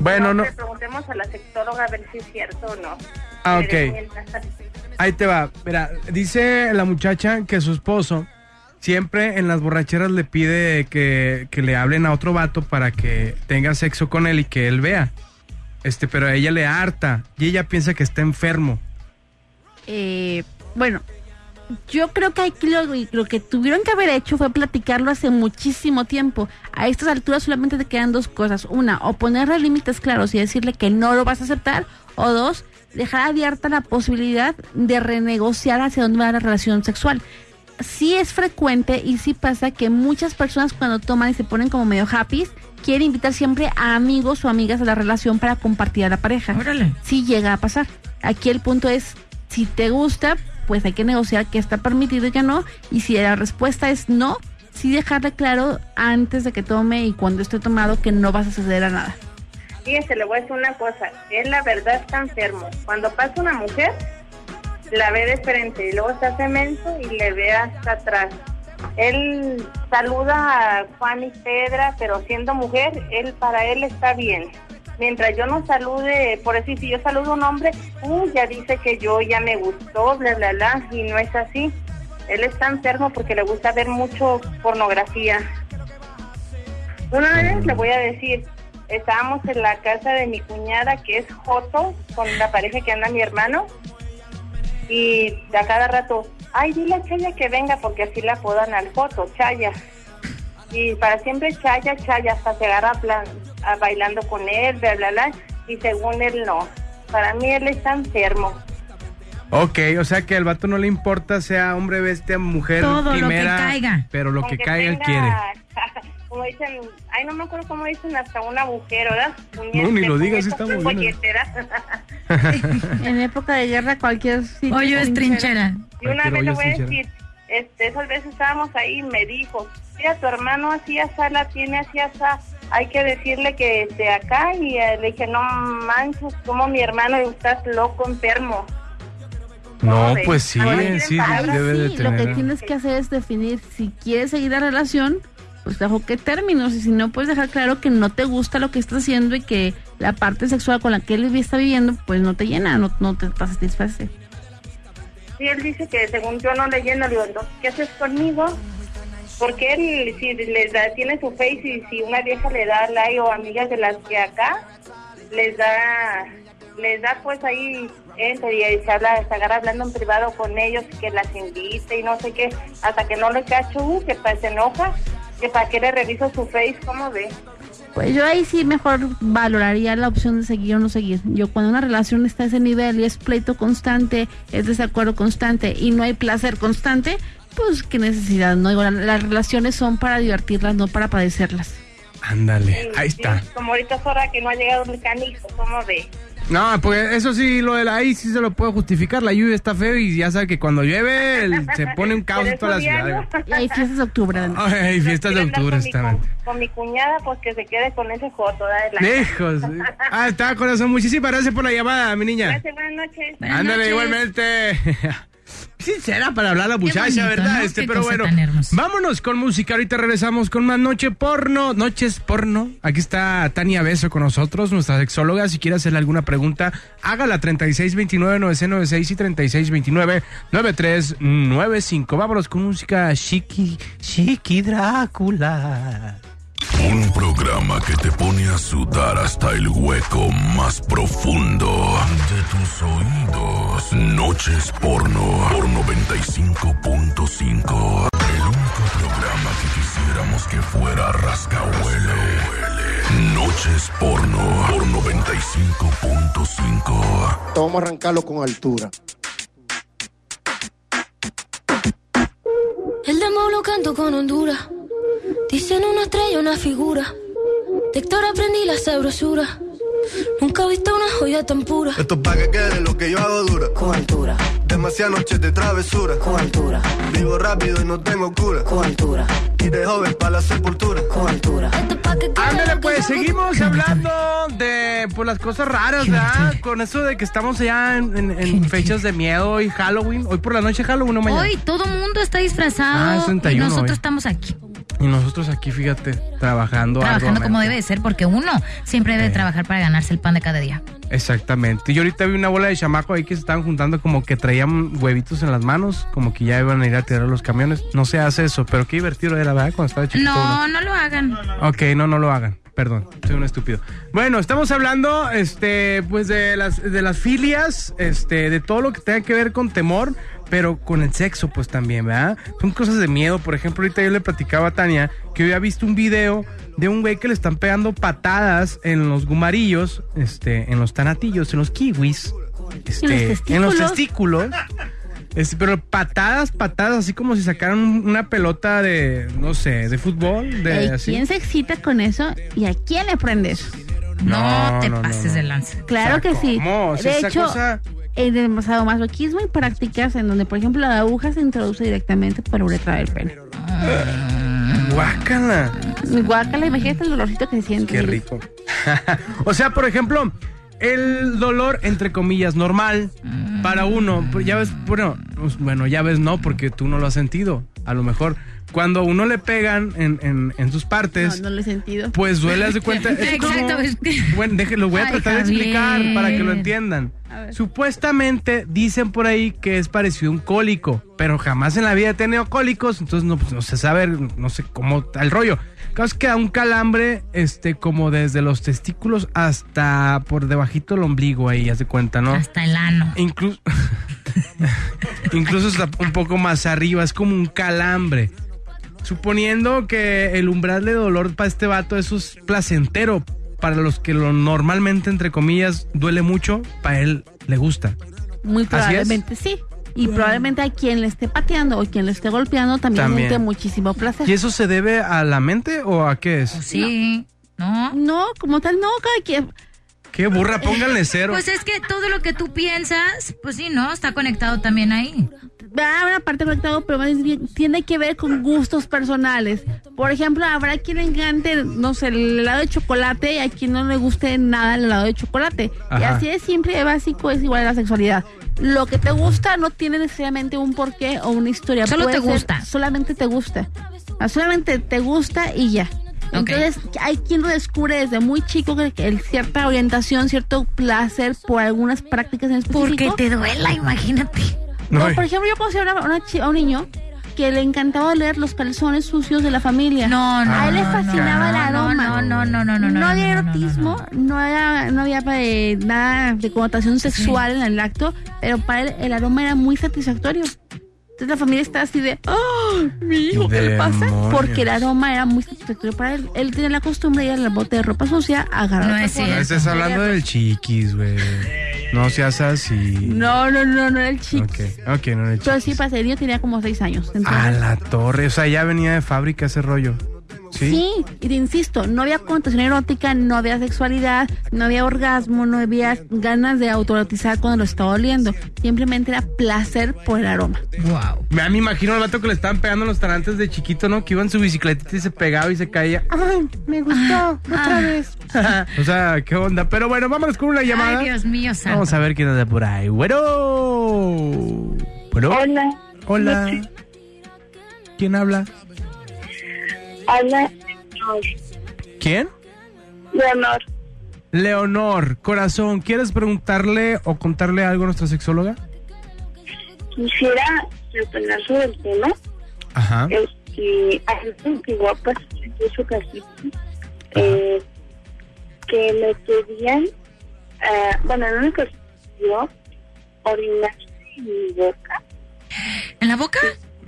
Speaker 6: Bueno, no.
Speaker 7: Le preguntemos a la sexóloga a ver si es cierto o no.
Speaker 6: Ah, ok. Ahí te va. Mira, dice la muchacha que su esposo siempre en las borracheras le pide que, que le hablen a otro vato para que tenga sexo con él y que él vea. Este, pero a ella le harta y ella piensa que está enfermo.
Speaker 3: Eh, bueno, yo creo que aquí lo, lo que tuvieron que haber hecho fue platicarlo hace muchísimo tiempo. A estas alturas solamente te quedan dos cosas. Una, o ponerle límites claros y decirle que no lo vas a aceptar. O dos, dejar abierta la posibilidad de renegociar hacia dónde va la relación sexual. Sí es frecuente y sí pasa que muchas personas cuando toman y se ponen como medio happy, quieren invitar siempre a amigos o amigas a la relación para compartir a la pareja
Speaker 2: Órale.
Speaker 3: sí llega a pasar. Aquí el punto es, si te gusta, pues hay que negociar qué está permitido y qué no. Y si la respuesta es no, sí dejarle claro antes de que tome y cuando esté tomado que no vas a ceder a nada.
Speaker 7: Fíjese, le voy a decir una cosa. Él, la verdad, está enfermo. Cuando pasa una mujer, la ve de frente y luego se hace menso y le ve hasta atrás. Él saluda a Juan y Pedra, pero siendo mujer, él para él está bien. Mientras yo no salude, por decir, si yo saludo a un hombre, uh, ya dice que yo ya me gustó, bla, bla, bla, y no es así. Él está enfermo porque le gusta ver mucho pornografía. Una vez le voy a decir, estábamos en la casa de mi cuñada, que es Joto, con la pareja que anda mi hermano, y a cada rato, ay, dile a Chaya que venga, porque así la apodan al Joto, Chaya. Y para siempre Chaya, Chaya, hasta se agarra a plan, a bailando con él, bla, bla, bla, y según él no. Para mí él está enfermo.
Speaker 6: Ok, o sea que al vato no le importa sea hombre, bestia, mujer,
Speaker 2: Todo lo que caiga.
Speaker 6: pero lo que
Speaker 7: Aunque
Speaker 6: caiga él
Speaker 7: tenga,
Speaker 6: quiere.
Speaker 7: Como dicen, ay, no me acuerdo cómo dicen, hasta una agujero, ¿verdad?
Speaker 6: No, ni lo digas, está muy bien.
Speaker 3: En época de guerra cualquier sitio
Speaker 2: Hoyo es trinchera.
Speaker 7: Y una vez le voy a decir, este, esas veces estábamos ahí y me dijo, mira, tu hermano así asá la tiene así asá, hay que decirle que esté acá y eh, le dije, no manches, como mi hermano estás loco, enfermo.
Speaker 6: No, pues sí,
Speaker 7: quieren
Speaker 6: sí, de
Speaker 3: lo que tienes que hacer es definir si quieres seguir la relación, pues bajo qué términos, y si no, puedes dejar claro que no te gusta lo que estás haciendo y que la parte sexual con la que él está viviendo, pues no te llena, no, no te satisface.
Speaker 7: Sí, él dice que según yo no le lleno, le digo, entonces, ¿qué haces conmigo? Porque él, si les da, tiene su face y si una vieja le da like o amigas de las que acá, les da, les da pues ahí, entra y se habla, se agarra hablando en privado con ellos, que las invite y no sé qué, hasta que no le cacho, uh, que se enoja, que para qué le reviso su face, ¿cómo ve?
Speaker 3: Pues yo ahí sí mejor valoraría la opción de seguir o no seguir. Yo cuando una relación está a ese nivel y es pleito constante, es desacuerdo constante y no hay placer constante, pues qué necesidad, ¿no? Digo, las relaciones son para divertirlas, no para padecerlas.
Speaker 6: Ándale, ahí
Speaker 7: Sí,
Speaker 6: está.
Speaker 7: Como ahorita es hora que no ha llegado el canijo, ¿cómo ve?
Speaker 6: No, pues eso sí, lo de la ahí sí se lo puedo justificar. La lluvia está feo y ya sabe que cuando llueve el- se pone un caos en toda la ciudad.
Speaker 7: no.
Speaker 3: Y hay fiestas de octubre. además.
Speaker 6: Ay, fiestas de octubre,
Speaker 7: con mi,
Speaker 6: exactamente.
Speaker 7: con, con mi cuñada, pues que se quede con ese joto, adelante.
Speaker 6: Hijos. Ah, está, corazón. Muchísimas gracias por la llamada, mi niña.
Speaker 7: Gracias, buenas noches.
Speaker 6: Ándale, igualmente. Sincera para hablar la muchacha,
Speaker 2: bonito,
Speaker 6: ¿verdad?
Speaker 2: ¿no?
Speaker 6: Este,
Speaker 2: Qué
Speaker 6: pero bueno, vámonos con música. Ahorita regresamos con más noche porno, noches porno. Aquí está Tania Beso con nosotros, nuestra sexóloga. Si quiere hacerle alguna pregunta, hágala 3629-996 y 3629-9395. Vámonos con música Chiqui, Chiqui Drácula.
Speaker 1: Un programa que te pone a sudar hasta el hueco más profundo de tus oídos. Noches porno por 95.5. El único programa que quisiéramos que fuera rascahuele. Noches porno por 95.5.
Speaker 11: Vamos a arrancarlo con altura.
Speaker 12: El demo lo canto con Honduras. Dicen una estrella, una figura. De Héctor aprendí la sabrosura. Nunca he visto una joya tan pura.
Speaker 13: Esto es pa' que quede lo que yo hago dura.
Speaker 12: Con altura,
Speaker 13: Demasiadas noches de travesura.
Speaker 12: con altura,
Speaker 13: Vivo rápido y no tengo cura.
Speaker 12: con altura,
Speaker 13: Y de joven para la sepultura.
Speaker 12: con altura. Esto es pa' que quede
Speaker 6: Ándale,
Speaker 12: lo que
Speaker 6: pues
Speaker 12: yo hago
Speaker 6: seguimos hablando de pues, las cosas raras, ¿verdad? Con eso de que estamos ya en, en- en fechas de miedo y Halloween. Hoy por la noche Halloween, no mañana.
Speaker 2: Hoy todo mundo está
Speaker 6: Ah,
Speaker 2: disfrazado y
Speaker 6: 31
Speaker 2: nosotros
Speaker 6: hoy.
Speaker 2: estamos aquí,
Speaker 6: Y nosotros aquí, fíjate, trabajando.
Speaker 2: trabajando como debe de ser, porque uno siempre debe trabajar para ganarse el pan de cada día.
Speaker 6: Exactamente. Y yo ahorita vi una bola de chamaco ahí que se estaban juntando como que traían huevitos en las manos, como que ya iban a ir a tirar los camiones. No se hace eso, pero qué divertido era, ¿verdad? Cuando estaba chiquito. uno.
Speaker 2: No, no lo hagan.
Speaker 6: Ok, no, no lo hagan. Perdón, soy un estúpido. Bueno, estamos hablando, este, pues de las, de las filias, este, de todo lo que tenga que ver con temor, pero con el sexo, pues también, ¿verdad? Son cosas de miedo. Por ejemplo, ahorita yo le platicaba a Tania que había visto un video de un güey que le están pegando patadas en los gumarillos, este, en los tanatillos, en los kiwis, este, en los testículos. Este, pero patadas, patadas, así como si sacaran un- una pelota de, no sé, de fútbol, de
Speaker 3: Ey,
Speaker 6: así.
Speaker 3: ¿Quién se excita con eso y a quién le prendes?
Speaker 2: No,
Speaker 6: No,
Speaker 2: te
Speaker 6: no,
Speaker 2: pases
Speaker 6: no.
Speaker 2: de lanza.
Speaker 3: Claro
Speaker 6: O sea,
Speaker 3: que sí.
Speaker 6: ¿cómo? O sea,
Speaker 3: De
Speaker 6: esa
Speaker 3: hecho,
Speaker 6: cosa-
Speaker 3: el sadomasoquismo y prácticas en donde, por ejemplo, la aguja se introduce directamente por uretra del pene.
Speaker 6: Guácala.
Speaker 3: Guácala, imagínate el dolorcito que se siente.
Speaker 6: Qué rico. o sea, por ejemplo, el dolor, entre comillas, normal para uno. Ya ves, bueno, pues, bueno, ya ves no, porque tú no lo has sentido. A lo mejor, cuando a uno le pegan en, en, en sus partes,
Speaker 3: No, no lo he sentido.
Speaker 6: pues duele, haz de cuenta. es como-
Speaker 2: Exacto. es que-
Speaker 6: Bueno, déjenlo, voy a
Speaker 2: Ay,
Speaker 6: tratar de explicar para que lo entiendan. Supuestamente dicen por ahí que es parecido a un cólico, pero jamás en la vida he tenido cólicos, entonces no, pues, no se sabe, no sé cómo está el rollo. Claro, es que da un calambre, este, como desde los testículos hasta por debajito del ombligo ahí, haz de cuenta, ¿no?
Speaker 2: Hasta el ano.
Speaker 6: Incluso, incluso hasta un poco más arriba, es como un calambre. Suponiendo que el umbral de dolor para este vato eso es placentero, para los que lo normalmente, entre comillas, duele mucho, para él le gusta.
Speaker 3: Muy probablemente sí. Y probablemente a quien le esté pateando o quien le esté golpeando también,
Speaker 6: También.
Speaker 3: siente muchísimo placer.
Speaker 6: ¿Y eso se debe a la mente o a qué es?
Speaker 2: Sí. ¿No?
Speaker 3: No, como tal, no, cada quien.
Speaker 6: Qué burra, pónganle cero.
Speaker 2: Pues es que todo lo que tú piensas, pues sí, ¿no? Está conectado también ahí.
Speaker 3: Va una parte conectado, pero más bien tiene que ver con gustos personales. Por ejemplo, habrá quien le encante, no sé, el helado de chocolate y a quien no le guste nada el helado de chocolate. Y así de simple y básico es igual a la sexualidad. Lo que te gusta no tiene necesariamente un porqué o una historia.
Speaker 2: Solo
Speaker 3: Puede
Speaker 2: te
Speaker 3: ser
Speaker 2: gusta.
Speaker 3: Solamente te gusta. Ah, Solamente te gusta y ya. Entonces, hay quien lo descubre desde muy chico que, que el- cierta orientación, cierto placer por algunas prácticas en específico.
Speaker 2: Porque te duela, imagínate.
Speaker 3: No, por ejemplo, yo conocí a, una- a un niño que le encantaba leer los calzones sucios de la familia.
Speaker 2: No, no.
Speaker 3: A él le fascinaba
Speaker 2: no,
Speaker 3: el aroma.
Speaker 2: No, no, no, no, no.
Speaker 3: No, había
Speaker 2: no, no, no,
Speaker 3: erotismo,
Speaker 2: no.
Speaker 3: no, había, no había eh, nada de connotación sexual en el acto, pero para él el aroma era muy satisfactorio. Entonces la familia está así de, ¡oh! Mi hijo, ¿qué le pasa? Porque el aroma era muy satisfactorio para él. Él tenía la costumbre de ir al bote de ropa sucia a agarrar.
Speaker 2: No es cierto.
Speaker 6: Estás hablando del chiquis, güey. No seas así.
Speaker 3: No, no, no, no era el chico.
Speaker 6: Ok, ok, no era el
Speaker 3: Pero
Speaker 6: chiquis.
Speaker 3: sí, para el niño tenía como seis años. Entonces,
Speaker 6: A la torre, o sea, ya venía de fábrica ese rollo. ¿Sí?
Speaker 3: Sí, y te insisto, no había connotación erótica, no había sexualidad, no había orgasmo, no había ganas de autoerotizar cuando lo estaba oliendo. Simplemente era placer por el aroma.
Speaker 2: Wow.
Speaker 6: Me, me imagino al vato que le estaban pegando los tarantes de chiquito, ¿no? Que iba en su bicicletita y se pegaba y se caía. ¡Ay, me gustó! otra vez. o sea, qué onda. Pero bueno, vámonos con una llamada.
Speaker 2: Ay, Dios mío, santo.
Speaker 6: Vamos a ver quién anda por ahí. Bueno. Bueno.
Speaker 8: Hola.
Speaker 6: Hola. ¿Quién habla?
Speaker 8: Hola.
Speaker 6: ¿Quién?
Speaker 8: Leonor.
Speaker 6: Leonor, corazón, ¿quieres preguntarle o contarle algo a nuestra sexóloga?
Speaker 8: Quisiera opinar sobre el tema.
Speaker 6: Ajá.
Speaker 8: Este, hay algo que en esa ocasión, eh, que me pedían, eh, bueno, en una ocasión yo orinaste en mi boca,
Speaker 2: ¿En la boca?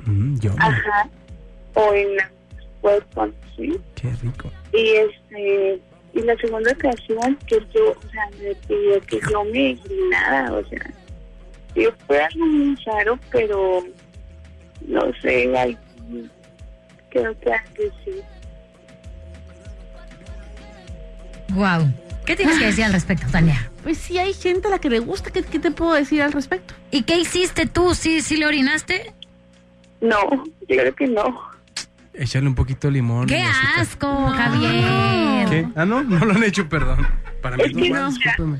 Speaker 6: Mm, yo.
Speaker 8: ajá, o en la cuerpo, ¿sí?
Speaker 6: Qué rico.
Speaker 8: Y este, y la segunda ocasión que yo, o sea, me pidió que yo me orinara, o sea, yo fue algo muy raro, pero no sé, hay, creo que antes sí.
Speaker 2: Wow. ¿Qué tienes que decir al respecto, Tania?
Speaker 3: Pues sí, hay gente a la que le gusta. ¿Qué, qué te puedo decir al respecto?
Speaker 2: ¿Y qué hiciste tú? ¿Sí, sí le orinaste?
Speaker 8: No, yo creo que no.
Speaker 6: Échale un poquito de limón.
Speaker 2: ¡Qué asco, Javier!
Speaker 6: ¿Qué? Ah, no, no lo han hecho, perdón. Para mí
Speaker 8: Es
Speaker 6: normal,
Speaker 8: no.
Speaker 6: discúlpeme.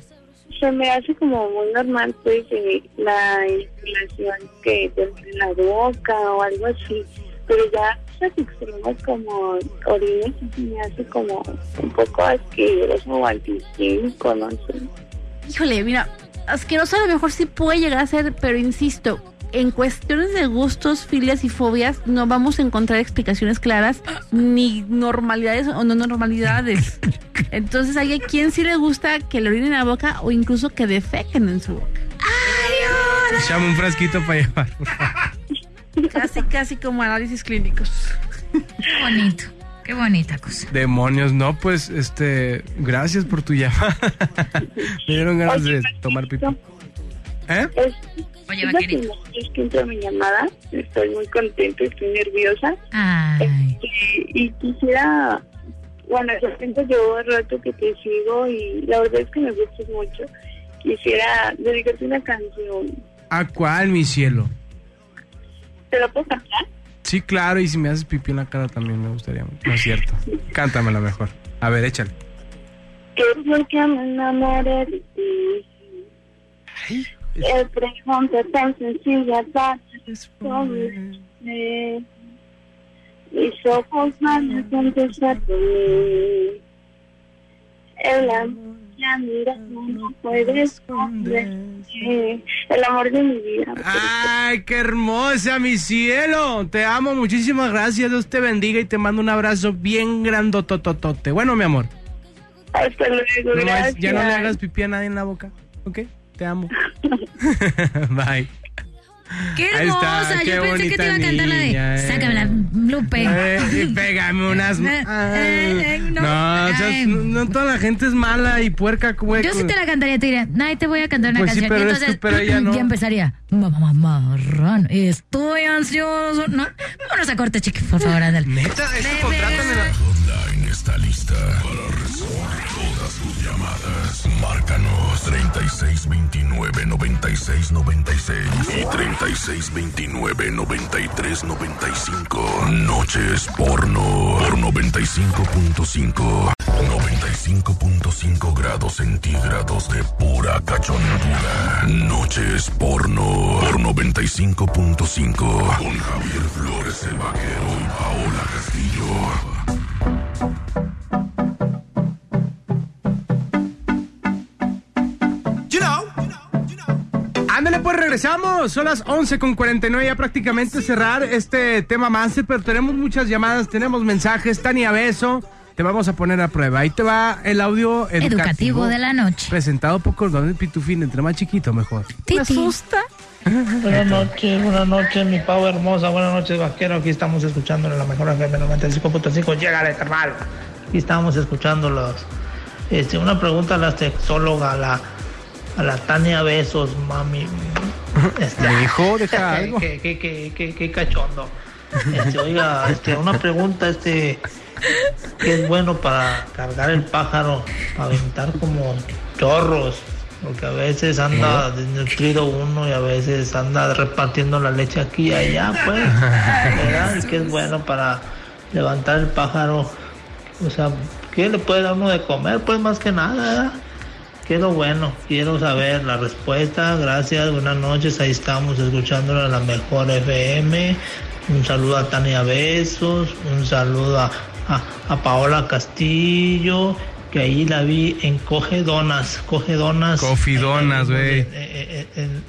Speaker 8: Se me hace como muy normal, pues, eh, la instalación que tengo en la boca o algo así. Pero ya esas extremos como orines se me hace como un poco asqueroso o antihigiénico, no sé.
Speaker 3: Híjole, mira, asqueroso a lo mejor sí puede llegar a ser, pero insisto, en cuestiones de gustos, filias y fobias no vamos a encontrar explicaciones claras ni normalidades o no normalidades. Entonces hay a quien sí le gusta que le orinen en la boca o incluso que defequen en su boca.
Speaker 6: Echame un frasquito para llevar. por favor.
Speaker 3: Casi, casi como análisis clínicos.
Speaker 2: Qué bonito. Qué bonita cosa.
Speaker 6: Demonios, no, pues, este, gracias por tu llamada. Me dieron ganas de tomar pipí. ¿Eh?
Speaker 8: Es,
Speaker 2: Oye,
Speaker 8: es la
Speaker 2: vaquerito.
Speaker 8: primera vez que entro a mi llamada. Estoy muy contenta, estoy nerviosa.
Speaker 2: Ay.
Speaker 8: Este, y quisiera, bueno, yo siento llevo rato que te sigo y la verdad es que me gustas mucho.
Speaker 7: quisiera dedicarte una canción.
Speaker 6: ¿A cuál, mi cielo?
Speaker 7: ¿Te la puedo cantar?
Speaker 6: Sí, claro, y si me haces pipí en la cara también me gustaría. No es cierto. Cántamela mejor. A ver, échale.
Speaker 7: Que fue que me enamoré de ti. El pregunta tan sencilla para responder. Mis ojos van a contestar por mí. El amor ya mira no puede esconder. El amor de mi vida.
Speaker 6: ¡Ay, qué hermosa, mi cielo! Te amo, muchísimas gracias. Dios te bendiga y te mando un abrazo bien grandotototote. Bueno, mi amor.
Speaker 7: Hasta luego,
Speaker 6: No
Speaker 7: gracias.
Speaker 6: ya no le hagas pipí a nadie en la boca. ¿Ok? Te amo. Bye.
Speaker 2: ¡Qué
Speaker 6: Ahí está,
Speaker 2: hermosa!
Speaker 6: qué
Speaker 2: Yo pensé que te iba a
Speaker 6: bonita
Speaker 2: cantar la de
Speaker 6: niña, eh.
Speaker 2: Sácamela, Lupe.
Speaker 6: Eh, y pégame unas.
Speaker 2: Eh, eh, no.
Speaker 6: no, o sea,
Speaker 2: Ay.
Speaker 6: no, no toda la gente es mala y puerca. güey.
Speaker 2: Yo sí te la cantaría, te diría, Nay, te voy a cantar una
Speaker 6: Pues sí,
Speaker 2: canción.
Speaker 6: pero
Speaker 2: y entonces,
Speaker 6: tú, pero ella no.
Speaker 2: ya empezaría. Mamá, marrano, estoy ansioso. No, vámonos a corte, chiqui, por favor, ándale.
Speaker 6: Neta, esto contrátamela.
Speaker 1: Online está lista para recibir todas tus llamadas. Márcanos 3629 9696 y 3629 9395. Noches porno por 95.5. 95.5 grados centígrados de pura cachondura. Noches porno por 95.5. Con Javier Flores el vaquero y Paola Castillo.
Speaker 6: Regresamos. Son las 11 con 49. Ya prácticamente cerrar este tema más. Pero tenemos muchas llamadas, tenemos mensajes. Tania Beso, te vamos a poner a prueba. Ahí te va el audio educativo,
Speaker 2: Educativo de la noche.
Speaker 6: Presentado por Cordón de Pitufín. Entre más chiquito, mejor.
Speaker 3: Me asusta.
Speaker 14: Buenas noches, buenas noches, mi pavo hermosa. Buenas noches, vaquero. Aquí estamos escuchando la mejor FM 95.5. Llegale, carnal. Aquí estamos escuchándolos. Este, una pregunta a la sexóloga, a la, a la Tania Besos, mami. Este,
Speaker 6: Mi hijo, deja algo.
Speaker 14: qué, qué, qué, qué, qué cachondo. Este, oiga, este, una pregunta, este, ¿qué es bueno para cargar el pájaro? Para aventar como chorros. Porque a veces anda desnutrido uno y a veces anda repartiendo la leche aquí y allá, pues. ¿Verdad? Y que es bueno para levantar el pájaro. O sea, ¿qué le puede dar uno de comer? Pues más que nada, ¿verdad? ¿Qué es lo bueno? Quiero saber la respuesta. Gracias, buenas noches. Ahí estamos escuchándolo a la mejor FM. Un saludo a Tania Besos. Un saludo a, a, a Paola Castillo. Que ahí la vi en Coge Donas. Coge Donas.
Speaker 6: Coffee Donas, güey.
Speaker 14: En, en- en-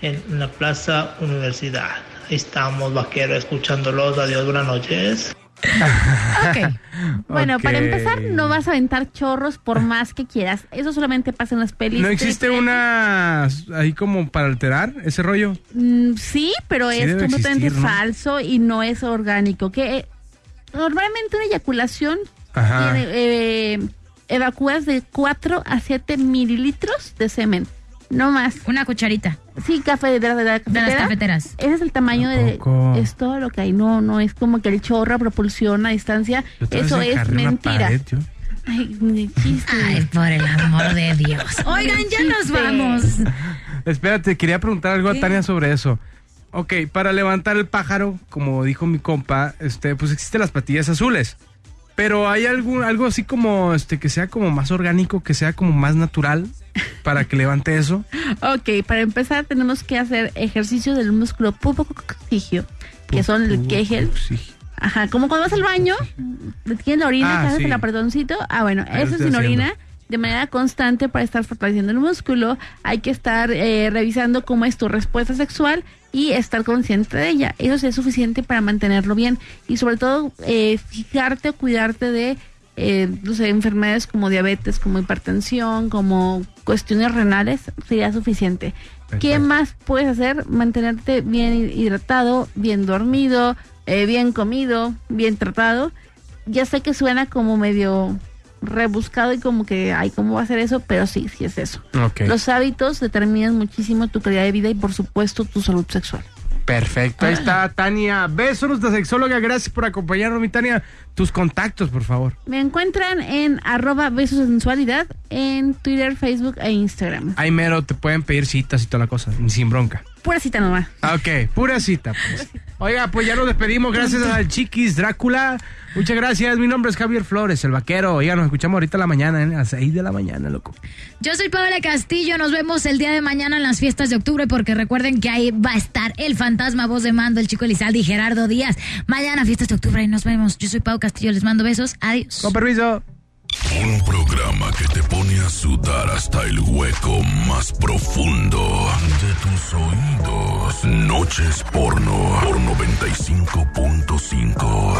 Speaker 14: en- en la Plaza Universidad. Ahí estamos, vaquero, escuchándolos. Adiós, buenas noches.
Speaker 2: Ok.
Speaker 3: Bueno, para empezar, no vas a aventar chorros por más que quieras. Eso solamente pasa en las pelis.
Speaker 6: ¿No existe una ahí como para alterar ese rollo?
Speaker 3: Mm, sí, pero
Speaker 6: Sí
Speaker 3: es completamente
Speaker 6: existir, ¿no?
Speaker 3: falso y no es orgánico. Que eh, normalmente una eyaculación
Speaker 6: Ajá.
Speaker 3: tiene, eh, evacúas de 4 a 7 mililitros de semen. No más.
Speaker 2: Una cucharita.
Speaker 3: Sí, café de, la- de la
Speaker 2: De las
Speaker 3: cafetera.
Speaker 2: cafeteras.
Speaker 3: Ese es el tamaño de... Es todo lo que hay. No, no es como que el chorro propulsiona a distancia. Eso es mentira.
Speaker 6: pared, yo.
Speaker 3: Ay, chiste.
Speaker 2: Ay, por el amor de Dios. Oigan, ya nos vamos.
Speaker 6: Espérate, quería preguntar algo a Tania sobre eso. Ok, para levantar el pájaro, como dijo mi compa, este, pues existen las patillas azules. Pero hay algún, algo así como, este, que sea como más orgánico, que sea como más natural para que levante eso.
Speaker 3: Ok, para empezar tenemos que hacer ejercicio del músculo pubococigio, que son el Kegel. Ajá, como cuando vas al baño, tienes la orina,
Speaker 6: Ah,
Speaker 3: que haces
Speaker 6: sí.
Speaker 3: el apretoncito. Ah, bueno,
Speaker 6: Ahí lo
Speaker 3: eso sin
Speaker 6: haciendo.
Speaker 3: orina, de manera constante para estar fortaleciendo el músculo. Hay que estar eh, revisando cómo es tu respuesta sexual y estar consciente de ella. Eso es suficiente para mantenerlo bien. Y sobre todo, eh, fijarte o cuidarte de eh, no sé, enfermedades como diabetes, como hipertensión, como cuestiones renales, sería suficiente. ¿Qué más puedes hacer? Mantenerte bien hidratado, bien dormido, eh, bien comido, bien tratado. Ya sé que suena como medio rebuscado y como que, ay, ¿cómo va a ser eso? Pero sí, sí es eso. Los hábitos determinan muchísimo tu calidad de vida y, por supuesto, tu salud sexual.
Speaker 6: Perfecto, ahí está Tania. Besos, nuestra sexóloga. Gracias por acompañarnos, mi Tania. Tus contactos, por favor.
Speaker 3: Me encuentran en arroba besos de sensualidad en Twitter, Facebook e Instagram.
Speaker 6: Ahí mero te pueden pedir citas y toda la cosa, sin bronca.
Speaker 3: Pura cita nomás.
Speaker 6: Ok, pura cita. pues. Oiga, pues ya nos despedimos. Gracias al Chiquis Drácula. Muchas gracias. Mi nombre es Javier Flores, el vaquero. Oiga, nos escuchamos ahorita a la mañana, ¿eh? a las 6 de la mañana, loco.
Speaker 2: Yo soy Paola Castillo, nos vemos el día de mañana en las fiestas de octubre porque recuerden que ahí va a estar el fantasma voz de mando, el chico Elizalde y Gerardo Díaz. Mañana fiestas de octubre y nos vemos. Yo soy Pau Castillo, les mando besos. Adiós.
Speaker 6: Con permiso.
Speaker 1: Un programa que te pone a sudar hasta el hueco más profundo de tus oídos. Noches porno por 95.5.